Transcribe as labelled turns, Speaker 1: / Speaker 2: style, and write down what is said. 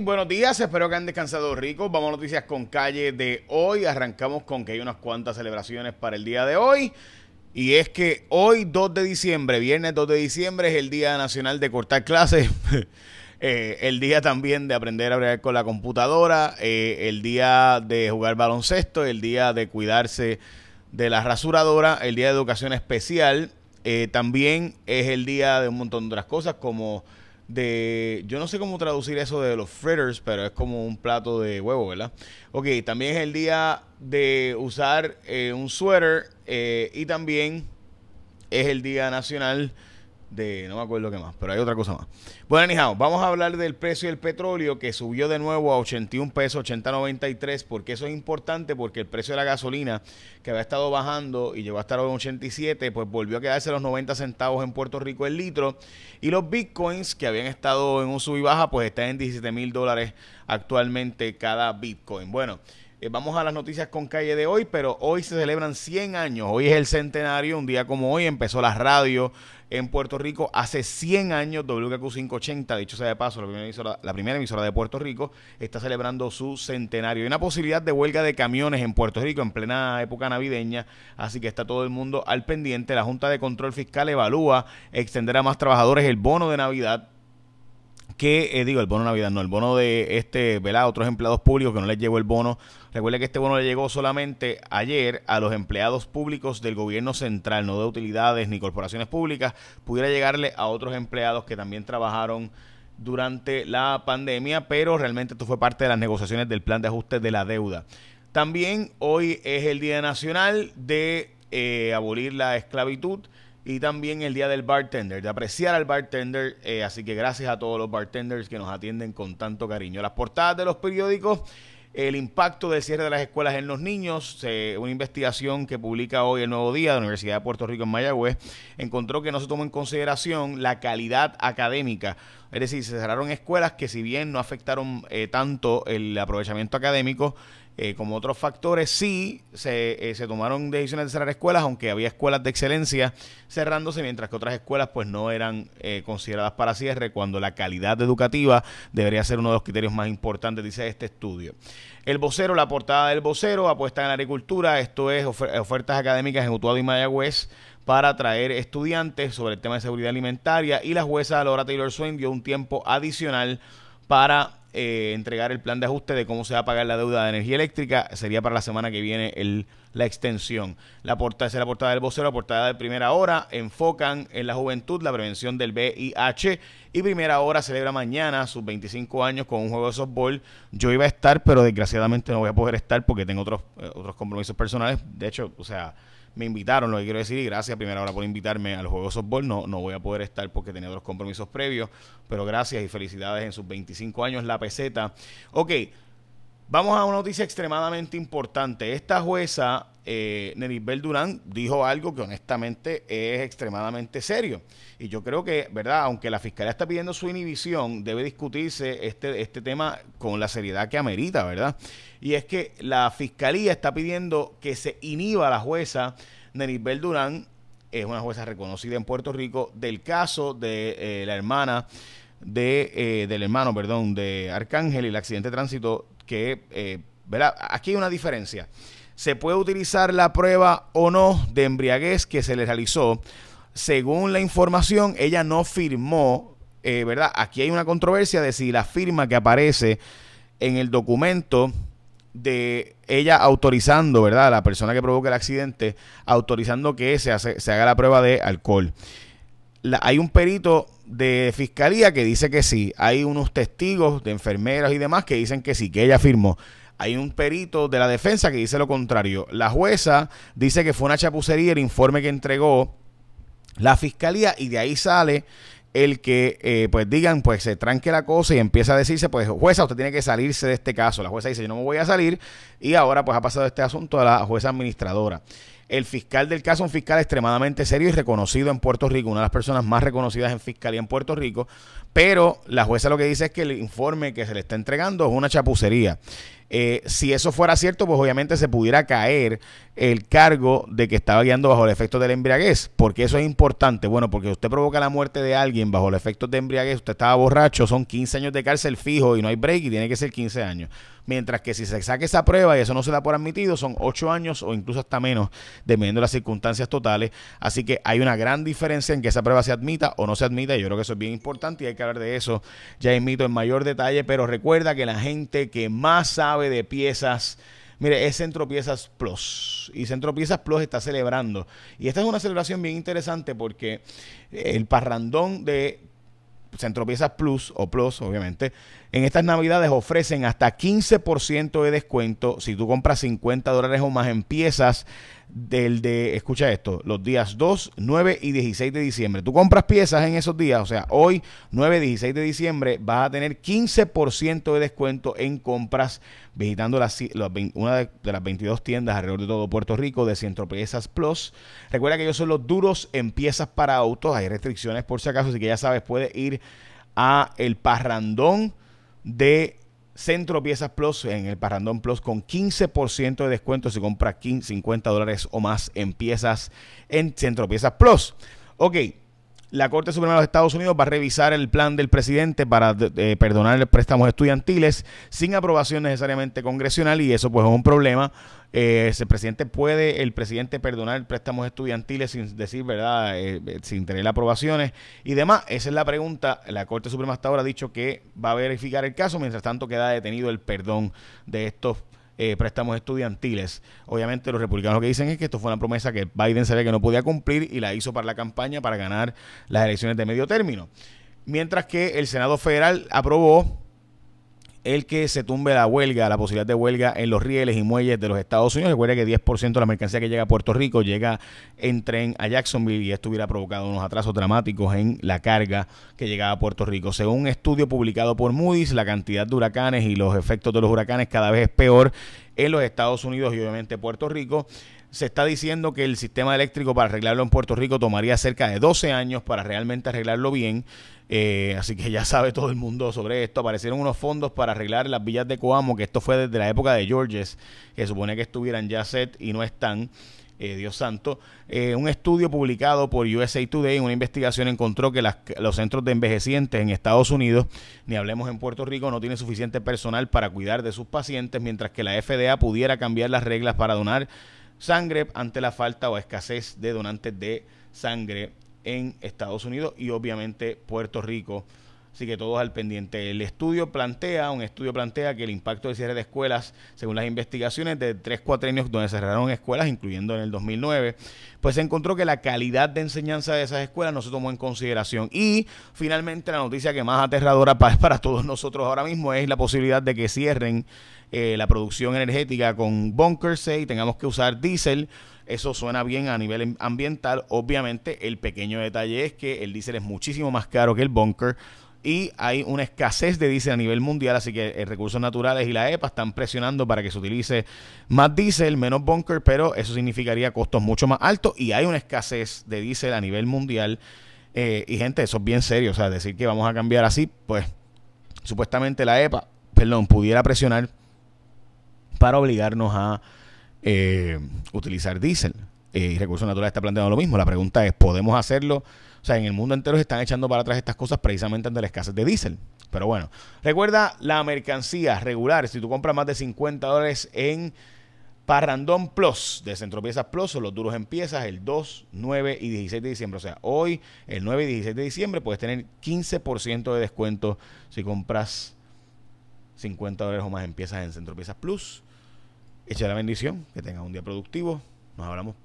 Speaker 1: Buenos días, espero que han descansado ricos. Vamos a noticias con calle de hoy. Arrancamos con que hay unas cuantas celebraciones para el día de hoy. Y es que hoy, 2 de diciembre, viernes 2 de diciembre, es el Día Nacional de Cortar Clases. eh, el día también de aprender a bregar con la computadora. Eh, el día de jugar baloncesto. El día de cuidarse de la rasuradora. El día de educación especial. Eh, también es el día de un montón de otras cosas como de, yo no sé cómo traducir eso de los fritters, pero es como un plato de huevo, ¿verdad? Ok, también es el día de usar eh, un suéter eh, y también es el día nacional de, no me acuerdo qué más, pero hay otra cosa más. Bueno, anyhow, vamos a hablar del precio del petróleo que subió de nuevo a 81 pesos, 80.93, porque eso es importante porque el precio de la gasolina que había estado bajando y llegó a estar en 87, pues volvió a quedarse los 90 centavos en Puerto Rico el litro y los bitcoins que habían estado en un sub y baja, pues están en 17 mil dólares actualmente cada bitcoin. Bueno. Eh, vamos a las noticias con calle de hoy, pero hoy se celebran 100 años. Hoy es el centenario, un día como hoy empezó la radio en Puerto Rico hace 100 años. WKQ 580, dicho sea de paso, la primera, emisora, la primera emisora de Puerto Rico, está celebrando su centenario. Hay una posibilidad de huelga de camiones en Puerto Rico en plena época navideña, así que está todo el mundo al pendiente. La Junta de Control Fiscal evalúa extender a más trabajadores el bono de Navidad que, eh, digo, el bono Navidad, no, el bono de este, ¿verdad? Otros empleados públicos que no les llegó el bono. Recuerde que este bono le llegó solamente ayer a los empleados públicos del gobierno central, no de utilidades ni corporaciones públicas. Pudiera llegarle a otros empleados que también trabajaron durante la pandemia, pero realmente esto fue parte de las negociaciones del plan de ajuste de la deuda. También hoy es el Día Nacional de eh, abolir la esclavitud y también el día del bartender, de apreciar al bartender. Eh, así que gracias a todos los bartenders que nos atienden con tanto cariño. Las portadas de los periódicos, el impacto del cierre de las escuelas en los niños, una investigación que publica hoy el Nuevo Día de la Universidad de Puerto Rico en Mayagüez, encontró que no se tomó en consideración la calidad académica. Es decir, se cerraron escuelas que si bien no afectaron eh, tanto el aprovechamiento académico, eh, como otros factores, sí se, eh, se, tomaron decisiones de cerrar escuelas, aunque había escuelas de excelencia cerrándose, mientras que otras escuelas pues no eran eh, consideradas para cierre, cuando la calidad educativa debería ser uno de los criterios más importantes, dice este estudio. El vocero, la portada del vocero, apuesta en la agricultura, esto es ofertas académicas en Utuado y Mayagüez para atraer estudiantes sobre el tema de seguridad alimentaria y la jueza Laura Taylor Swain dio un tiempo adicional para eh, entregar el plan de ajuste de cómo se va a pagar la deuda de energía eléctrica. Sería para la semana que viene el, la extensión. La portada es la portada del vocero, la portada de primera hora. Enfocan en la juventud la prevención del VIH. Y primera hora celebra mañana sus 25 años con un juego de softball. Yo iba a estar, pero desgraciadamente no voy a poder estar porque tengo otros, eh, otros compromisos personales. De hecho, o sea me invitaron, lo que quiero decir, y gracias primera hora por invitarme al juego de softball. No, no voy a poder estar porque tenía otros compromisos previos, pero gracias y felicidades en sus 25 años, la peseta. Ok, vamos a una noticia extremadamente importante. Esta jueza, eh, Neribel Durán, dijo algo que honestamente es extremadamente serio. Y yo creo que, ¿verdad? Aunque la fiscalía está pidiendo su inhibición, debe discutirse este, este tema con la seriedad que amerita, ¿verdad? y es que la fiscalía está pidiendo que se inhiba a la jueza Neribel Durán, es una jueza reconocida en Puerto Rico, del caso de eh, la hermana de, eh, del hermano, perdón, de Arcángel y el accidente de tránsito que, eh, ¿verdad? Aquí hay una diferencia. Se puede utilizar la prueba o no de embriaguez que se le realizó. Según la información, ella no firmó, ¿verdad? Aquí hay una controversia de si la firma que aparece en el documento de ella autorizando, ¿verdad? La persona que provoca el accidente, autorizando que se, se haga la prueba de alcohol. hay un perito de fiscalía que dice que sí. Hay unos testigos de enfermeras y demás que dicen que sí, que ella firmó. Hay un perito de la defensa que dice lo contrario. La jueza dice que fue una chapucería el informe que entregó la fiscalía y de ahí sale el que eh, pues digan, pues se tranque la cosa y empieza a decirse, pues jueza, usted tiene que salirse de este caso. La jueza dice, yo no me voy a salir y ahora pues ha pasado este asunto a la jueza administradora. El fiscal del caso, un fiscal extremadamente serio y reconocido en Puerto Rico, una de las personas más reconocidas en fiscalía en Puerto Rico, pero la jueza lo que dice es que el informe que se le está entregando es una chapucería. Eh, si eso fuera cierto, pues obviamente se pudiera caer el cargo de que estaba guiando bajo el efecto del embriaguez. ¿Por qué eso es importante? Bueno, porque usted provoca la muerte de alguien bajo el efecto de embriaguez, usted estaba borracho, son 15 años de cárcel fijo y no hay break y tiene que ser 15 años. Mientras que si se saque esa prueba y eso no se da por admitido, son 8 años o incluso hasta menos, dependiendo de las circunstancias totales. Así que hay una gran diferencia en que esa prueba se admita o no se admita. Yo creo que eso es bien importante y hay que hablar de eso ya invito en mayor detalle. Pero recuerda que la gente que más sabe de piezas Mire, es Centro Piezas Plus. Y Centro Piezas Plus está celebrando. Y esta es una celebración bien interesante porque el parrandón de Centro Piezas Plus o Plus, obviamente, en estas navidades ofrecen hasta 15% de descuento si tú compras 50 dólares o más en piezas del de, escucha esto, los días 2, 9 y 16 de diciembre. Tú compras piezas en esos días, o sea, hoy 9 y 16 de diciembre vas a tener 15% de descuento en compras visitando las, una de, las 22 tiendas alrededor de todo Puerto Rico de Centro Piezas Plus. Recuerda que ellos son los duros en piezas para autos, hay restricciones por si acaso, así que ya sabes, puedes ir a el parrandón de Centro Piezas Plus en el Parrandón Plus con 15% de descuento si compras 50 dólares o más en piezas en Centro Piezas Plus. Ok, la Corte Suprema de los Estados Unidos va a revisar el plan del presidente para eh, perdonar préstamos estudiantiles sin aprobación necesariamente congresional y eso pues es un problema. Eh, el presidente puede, el presidente perdonar préstamos estudiantiles sin decir, ¿verdad? Eh, sin tener aprobaciones y demás. Esa es la pregunta. La Corte Suprema hasta ahora ha dicho que va a verificar el caso, mientras tanto queda detenido el perdón de estos eh, préstamos estudiantiles. Obviamente los republicanos lo que dicen es que esto fue una promesa que Biden sabía que no podía cumplir y la hizo para la campaña para ganar las elecciones de medio término. Mientras que el Senado Federal aprobó el que se tumbe la huelga, la posibilidad de huelga en los rieles y muelles de los Estados Unidos. Recuerda que 10% de la mercancía que llega a Puerto Rico llega en tren a Jacksonville y esto hubiera provocado unos atrasos dramáticos en la carga que llegaba a Puerto Rico. Según un estudio publicado por Moody's, la cantidad de huracanes y los efectos de los huracanes cada vez es peor en los Estados Unidos y obviamente Puerto Rico se está diciendo que el sistema eléctrico para arreglarlo en Puerto Rico tomaría cerca de 12 años para realmente arreglarlo bien. Eh, así que ya sabe todo el mundo sobre esto. Aparecieron unos fondos para arreglar las villas de Coamo, que esto fue desde la época de Georges, que supone que estuvieran ya set y no están. Eh, Dios santo. Eh, un estudio publicado por USA Today, una investigación encontró que los centros de envejecientes en Estados Unidos, ni hablemos en Puerto Rico, no tienen suficiente personal para cuidar de sus pacientes, mientras que la FDA pudiera cambiar las reglas para donar sangre ante la falta o escasez de donantes de sangre en Estados Unidos y obviamente Puerto Rico. Así que todos al pendiente. El estudio plantea, un estudio plantea que el impacto del cierre de escuelas, según las investigaciones de tres cuatrenios donde cerraron escuelas, incluyendo en el 2009, pues se encontró que la calidad de enseñanza de esas escuelas no se tomó en consideración. Y finalmente la noticia que más aterradora para, todos nosotros ahora mismo es la posibilidad de que cierren eh, la producción energética con bunkers y tengamos que usar diésel. Eso suena bien a nivel ambiental. Obviamente, el pequeño detalle es que el diésel es muchísimo más caro que el bunker y hay una escasez de diésel a nivel mundial, así que eh, Recursos Naturales y la EPA están presionando para que se utilice más diésel, menos bunker, pero eso significaría costos mucho más altos y hay una escasez de diésel a nivel mundial. Eh, y gente, eso es bien serio, o sea, decir que vamos a cambiar así, pues supuestamente la EPA, perdón, pudiera presionar para obligarnos a eh, utilizar diésel. Eh, y Recursos Naturales está planteando lo mismo. La pregunta es, ¿podemos hacerlo? O sea, en el mundo entero se están echando para atrás estas cosas precisamente ante la escasez de diésel. Pero bueno, recuerda la mercancía regular. Si tú compras más de 50 dólares en Parrandón Plus de Centro Piezas Plus o los duros en piezas el 2, 9 y 16 de diciembre. O sea, hoy, el 9 y 16 de diciembre, puedes tener 15% de descuento si compras 50 dólares o más en piezas en Centro Piezas Plus. Echa la bendición, que tengas un día productivo. Nos hablamos